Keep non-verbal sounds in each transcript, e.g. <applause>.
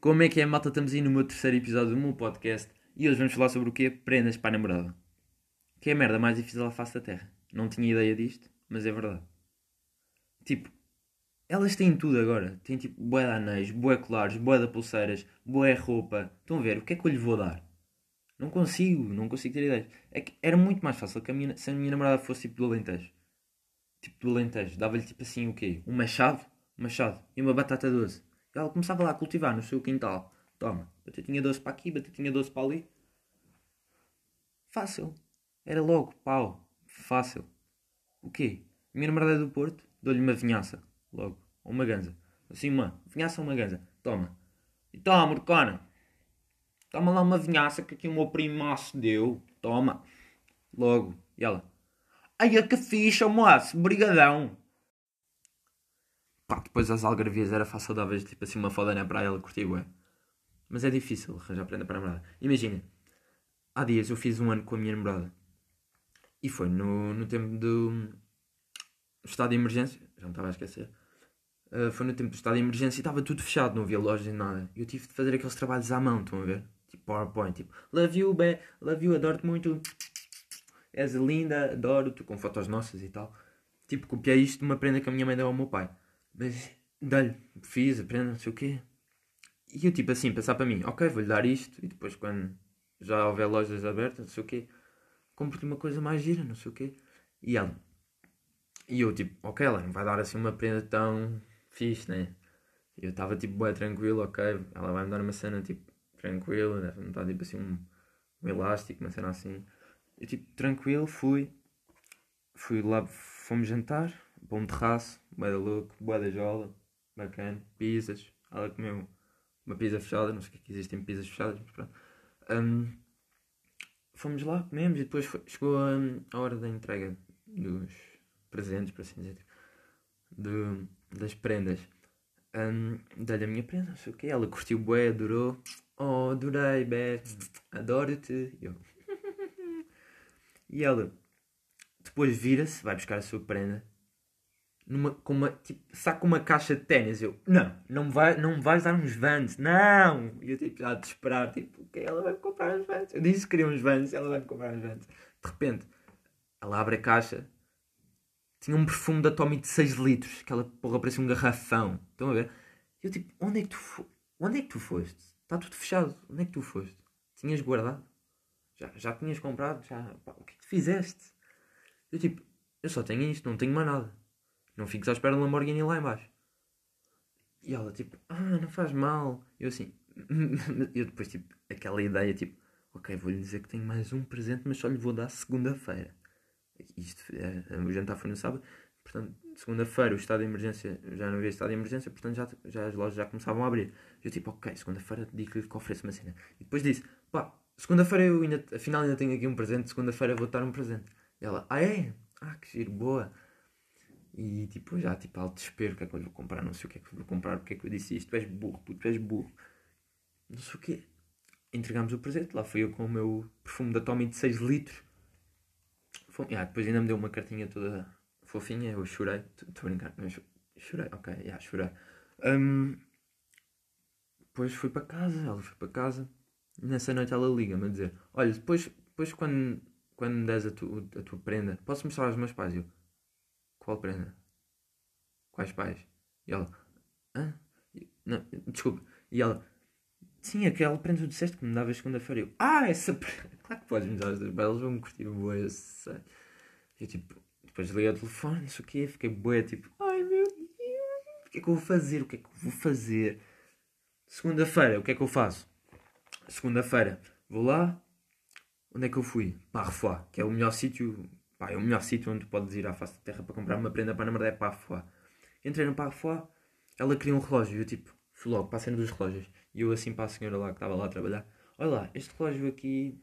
Como é que é, malta? Estamos aí no meu terceiro episódio do meu podcast e hoje vamos falar sobre o quê? Prendas para a namorada. Que é a merda mais difícil à face da terra. Não tinha ideia disto, mas é verdade. Tipo, elas têm tudo agora. Têm tipo boé de anéis, boé colares, boé de pulseiras, boé roupa. Estão a ver? O que é que eu lhe vou dar? Não consigo, não consigo ter ideias. É que era muito mais fácil que a minha, se a minha namorada fosse tipo do Alentejo. Tipo do Alentejo. Dava-lhe tipo assim o quê? Um machado, um machado e uma batata doce. Ela começava lá a cultivar no seu quintal. Toma, batatinha doce para aqui, batatinha doce para ali. Fácil. Era logo, pau. Fácil. O quê? A minha namorada é do Porto, dou-lhe uma vinhaça. Logo. Ou uma ganza. Assim, uma vinhaça ou uma ganza. Toma. E toma, Morcona. Toma lá uma vinhaça que aqui o meu primaço deu. Toma. Logo. E ela. Ai, é que ficha, moço. Brigadão. Pá, depois as algarvias era fácil dar vez, tipo assim, uma foda na praia, ela curtia, ué. Mas é difícil arranjar prenda para a namorada. Imagina, há dias eu fiz um ano com a minha namorada. E foi no, no tempo do estado de emergência. Já não estava a esquecer. Uh, foi no tempo do estado de emergência e estava tudo fechado, não havia lojas nem nada. E eu tive de fazer aqueles trabalhos à mão, estão a ver? Tipo PowerPoint, tipo, love you, be, love you, adoro-te muito. És linda, adoro-te, com fotos nossas e tal. Tipo, copiei isto de uma prenda que a minha mãe deu ao meu pai. Mas, dá-lhe, fiz a prenda, não sei o quê. E eu, tipo assim, pensar para mim, ok, vou-lhe dar isto. E depois, quando já houver lojas abertas, não sei o quê, compro-lhe uma coisa mais gira, não sei o quê. E ela. E eu, tipo, ok, ela não vai dar assim uma prenda tão fixe, né? Eu estava, tipo, bem tranquilo, ok, ela vai-me dar uma cena, tipo, tranquila, deve-me dar, tipo, assim, um, um elástico, uma cena assim. Eu, tipo, tranquilo, fui. Fui lá, fomos jantar, um terraço, bué da louco, bué da jola, bacana, pizzas. Ela comeu uma pizza fechada, não sei o que é que existem pizzas fechadas, mas pronto. Um, fomos lá, comemos e depois foi, chegou a, a, hora da entrega dos presentes, por assim dizer, do, das prendas. Um, Dei-lhe a minha prenda, não sei o que, ela curtiu bué, adorou. Oh, adorei, Bé, adoro-te. E <laughs> ela depois vira-se, vai buscar a sua prenda numa, com uma, tipo, saca uma caixa de ténis. Eu, não, não me, vai, não me vais dar uns Vans, não! E eu, tipo, já de esperar, tipo, ok, ela vai me comprar uns Vans. Eu disse que queria uns Vans, ela vai me comprar uns Vans. De repente, ela abre a caixa, tinha um perfume da Tommy de 6 litros, aquela porra parecia um garrafão. Estão a ver? E eu, tipo, onde é que tu, fo onde é que tu foste? Está tudo fechado, onde é que tu foste? Tinhas guardado? Já, já tinhas comprado? Já, pá, o que é que tu fizeste? Eu, tipo, eu só tenho isto, não tenho mais nada. Não fiques à espera de Lamborghini lá embaixo. E ela tipo, ah, não faz mal. Eu assim, <laughs> eu depois tipo, aquela ideia tipo, ok, vou-lhe dizer que tenho mais um presente, mas só lhe vou dar segunda-feira. Isto, é, o jantar foi no sábado, portanto, segunda-feira o estado de emergência, já não havia estado de emergência, portanto já, já as lojas já começavam a abrir. Eu tipo, ok, segunda-feira digo-lhe que ofereço uma cena. E depois disse, pá, segunda-feira eu ainda, afinal ainda tenho aqui um presente, segunda-feira vou dar um presente. E ela, ah é? Ah, que giro, boa. E tipo, já tipo, ao desespero, o que é que eu vou comprar? Não sei o que é que vou comprar, porque é que eu disse isto? Tu és burro, puto, tu és burro. Não sei o quê. Entregámos o presente, lá fui eu com o meu perfume da Tommy de 6 litros. Foi, ah, depois ainda me deu uma cartinha toda fofinha, eu chorei. Estou a brincar, chorei, ok, já, yeah, chorei. Um, depois fui para casa, ela foi para casa. Nessa noite ela liga-me a dizer: Olha, depois, depois quando, quando me des a, tu, a tua prenda, posso mostrar aos meus pais? Eu, qual prenda? Quais pais? E ela, hã? Não, desculpa. E ela, sim, aquela prenda que disseste que me davas segunda-feira. Eu, ah, essa prenda. <laughs> Claro que podes me dar as duas, elas vão curtir boa, sei. E eu, tipo, depois liguei ao telefone, não sei o quê, fiquei boa, tipo, ai meu Deus, o que é que eu vou fazer? O que é que eu vou fazer? Segunda-feira, o que é que eu faço? Segunda-feira, vou lá. Onde é que eu fui? Para Refoa, que é o melhor sítio Pá, é o melhor sítio onde podes ir à face da terra para comprar uma prenda para a namorada é para a. Entrei no Parfois, ela queria um relógio e eu tipo, fui logo para a cena dos relógios. E eu assim para a senhora lá que estava lá a trabalhar, olha lá, este relógio aqui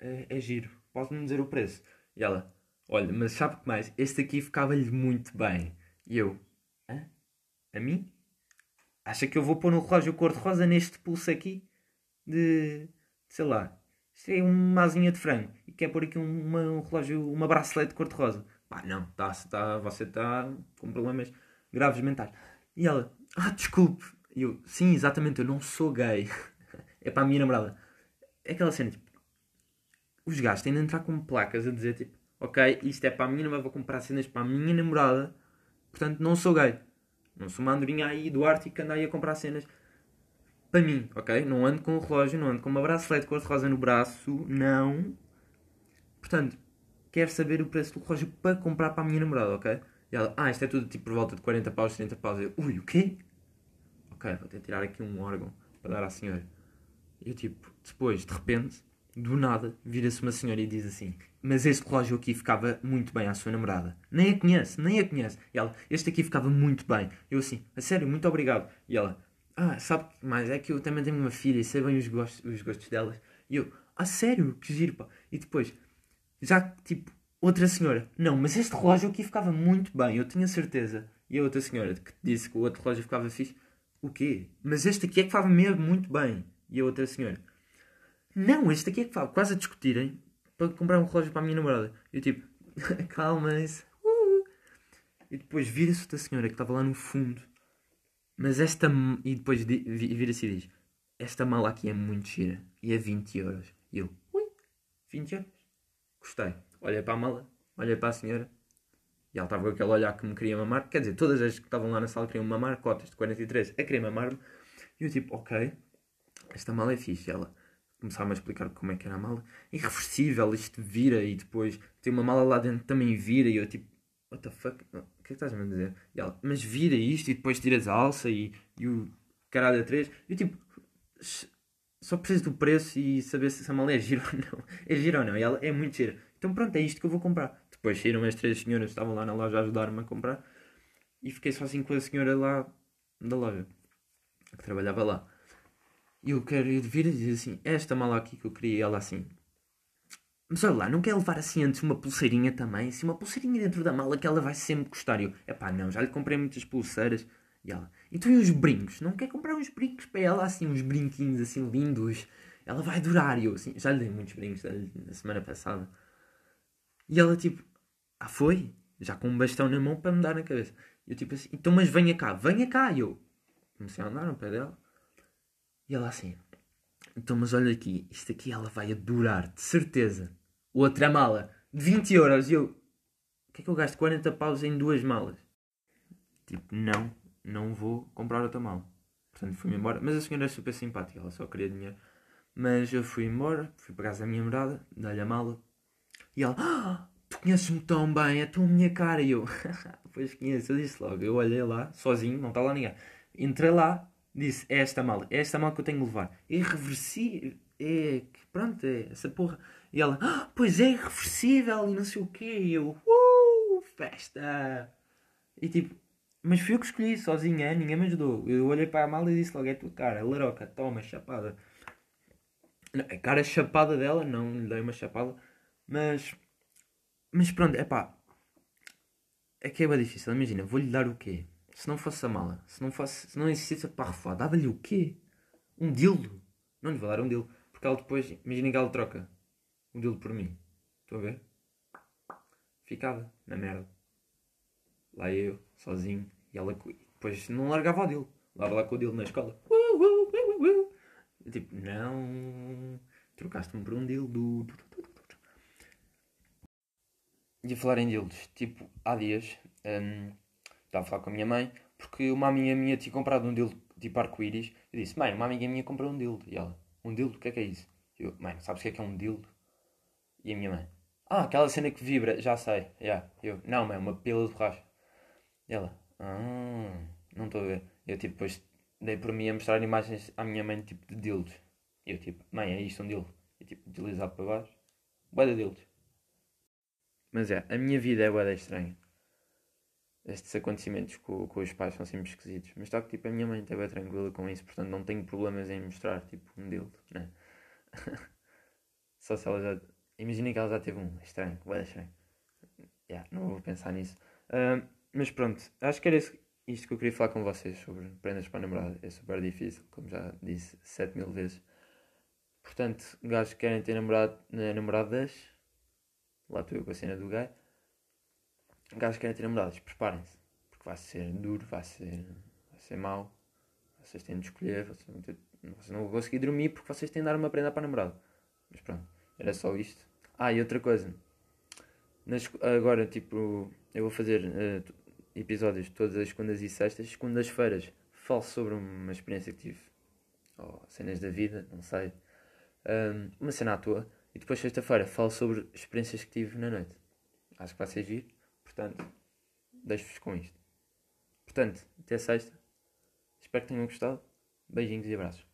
é, é giro, pode-me dizer o preço? E ela, olha, mas sabe que mais? Este aqui ficava-lhe muito bem. E eu, hã? A mim? Acha que eu vou pôr um relógio cor-de-rosa neste pulso aqui? De, sei lá, isto é uma asinha de frango e quer pôr aqui uma, um relógio, uma bracelete cor-de-rosa. Pá, não, tá, tá, você está com problemas graves mentais. E ela, ah, desculpe, E eu, sim, exatamente, eu não sou gay. <laughs> é para a minha namorada. É aquela cena, tipo, os gajos têm de entrar com placas a dizer, tipo, ok, isto é para a minha namorada, vou comprar cenas para a minha namorada, portanto não sou gay. Não sou uma andorinha aí do Ártico que anda aí a comprar cenas para mim, ok? Não ando com um relógio, não ando com uma bracelete cor-de-rosa no braço, não. Portanto, quero saber o preço do relógio para comprar para a minha namorada, ok? E ela, ah, isto é tudo tipo por volta de 40 paus, 30 paus. Eu, ui, o quê? Ok, vou ter tirar aqui um órgão para dar à senhora. E eu tipo, depois, de repente, do nada, vira-se uma senhora e diz assim: Mas este relógio aqui ficava muito bem à sua namorada. Nem a conhece, nem a conhece. E ela: Este aqui ficava muito bem. Eu assim: A sério, muito obrigado. E ela: Ah, sabe que mais? É que eu também tenho uma filha e sei bem os gostos, os gostos delas. E eu: Ah, sério? Que giro, pá. E depois, já tipo, outra senhora: Não, mas este relógio aqui ficava muito bem, eu tinha certeza. E a outra senhora que disse que o outro relógio ficava fixe: O quê? Mas este aqui é que ficava mesmo muito bem. E a outra senhora: não, este aqui é que fala, quase a discutirem para comprar um relógio para a minha namorada. Eu tipo, <laughs> calma-se. Uh. E depois vira-se outra senhora que estava lá no fundo. Mas esta. E depois vira-se e diz: Esta mala aqui é muito gira. E é 20 euros. E eu, ui, 20 euros. Gostei. Olhei para a mala, olhei para a senhora. E ela estava com aquele olhar que me queria mamar. Quer dizer, todas as que estavam lá na sala queriam mamar, cotas de 43 a querer mamar-me. E eu tipo, ok, esta mala é fixe. E ela, começaram a explicar como é que era a mala. Irreversível, isto vira e depois tem uma mala lá dentro também vira e eu tipo, what the fuck? O que é que estás a dizer? E ela, mas vira isto e depois tiras a alça e, e o caralho a três. Eu tipo, só preciso do preço e saber se essa mala é gira <laughs> ou não. É gira ou não? E ela é muito gira. Então pronto, é isto que eu vou comprar. Depois saíram as três senhoras que estavam lá na loja a ajudar-me a comprar e fiquei sozinho com a senhora lá da loja que trabalhava lá. E eu quero vir e dizer assim: esta mala aqui que eu queria, e ela assim. Mas olha lá, não quer levar assim antes uma pulseirinha também? Assim, uma pulseirinha dentro da mala que ela vai sempre gostar. E eu, epá, não, já lhe comprei muitas pulseiras. E ela, então e os brincos? Não quer comprar uns brincos para ela, assim, uns brinquinhos assim lindos? Ela vai adorar. E eu, assim, já lhe dei muitos brincos na semana passada. E ela, tipo, ah, foi? Já com um bastão na mão para me dar na cabeça. E eu, tipo assim, então, mas venha cá, venha cá. E eu comecei a andar no pé dela. E ela assim, então mas olha aqui, isto aqui ela vai adorar, de certeza. Outra mala, de 20 euros. E eu, o que é que eu gasto 40 paus em duas malas? Tipo, não, não vou comprar outra mala. Portanto, fui-me embora. Mas a senhora é super simpática, ela só queria dinheiro. Mas eu fui embora, fui para casa da minha morada, dei-lhe a mala. E ela, ah, tu conheces-me tão bem, é a minha cara. E eu, <laughs> pois conheço, eu disse logo. Eu olhei lá, sozinho, não está lá ninguém. Entrei lá, disse: É esta mala, é esta mala que eu tenho de levar. É irreversível. É. Pronto, é essa porra. E ela: ah, Pois é irreversível e não sei o quê. E eu: Uh, festa! E tipo, mas fui eu que escolhi sozinha, ninguém me ajudou. Eu olhei para a mala e disse logo: É tua cara, laroca, toma, chapada. A cara chapada dela, não lhe dei uma chapada, mas. Mas pronto, é pá. É que é bem difícil. Imagina, vou-lhe dar o quê? Se não fosse a mala, se não, fosse, se não existisse a parrafada, dava-lhe o quê? Um dildo? Não lhe vou dar um dildo. Porque ela depois, imaginem que ela troca um dildo por mim. Estão a ver? Ficava na merda. Lá eu, sozinho, e ela depois não largava o dildo. Lava lá com o dildo na escola. Uh, uh, uh, tipo, não. Trocaste-me por um dildo. E a falar em dildos, tipo, há dias. Um, estava a falar com a minha mãe, porque uma amiga minha tinha comprado um dildo tipo arco-íris. Eu disse, mãe, uma amiga minha comprou um dildo. E ela, um dildo? O que é que é isso? Eu, mãe, sabes o que é que é um dildo? E a minha mãe, ah, aquela cena que vibra, já sei. Yeah. Eu, não, mãe, uma pila de borracha. E ela, ah, não estou a ver. Eu tipo, depois dei por mim a mostrar imagens à minha mãe tipo de dildos. E eu tipo, mãe, é isto um dildo? E tipo, deslizado para baixo. Boa de dildos. Mas é, a minha vida é boa estranha estes acontecimentos com, com os pais são sempre esquisitos. Mas está que tipo, a minha mãe estava tranquila com isso, portanto não tenho problemas em mostrar tipo um dildo, né? <laughs> Só se ela já. Imaginem que ela já teve um. Estranho, vai estranho. Yeah, não vou pensar nisso. Uh, mas pronto, acho que era isto que eu queria falar com vocês sobre prendas para namorada. É super difícil, como já disse 7 mil vezes. Portanto, gajos que querem ter namorado, namoradas, lá estou eu com a cena do gay que querem ter namoradas, preparem-se. Porque vai ser duro, vai ser, vai ser mau, vocês têm de escolher, vocês, vão ter- vocês não vão conseguir dormir porque vocês têm de dar uma prenda para a namorada. Mas pronto, era só isto. Ah, e outra coisa. Nas- agora, tipo, eu vou fazer t- episódios todas as segundas e sextas. Segundas-feiras falo sobre uma experiência que tive. Ou cenas da vida, não sei. Ahm, uma cena à toa. E depois, sexta-feira, falo sobre experiências que tive na noite. Acho que vai ser giro. Portanto, deixo-vos com isto. Portanto, até sexta. Espero que tenham gostado. Beijinhos e abraços.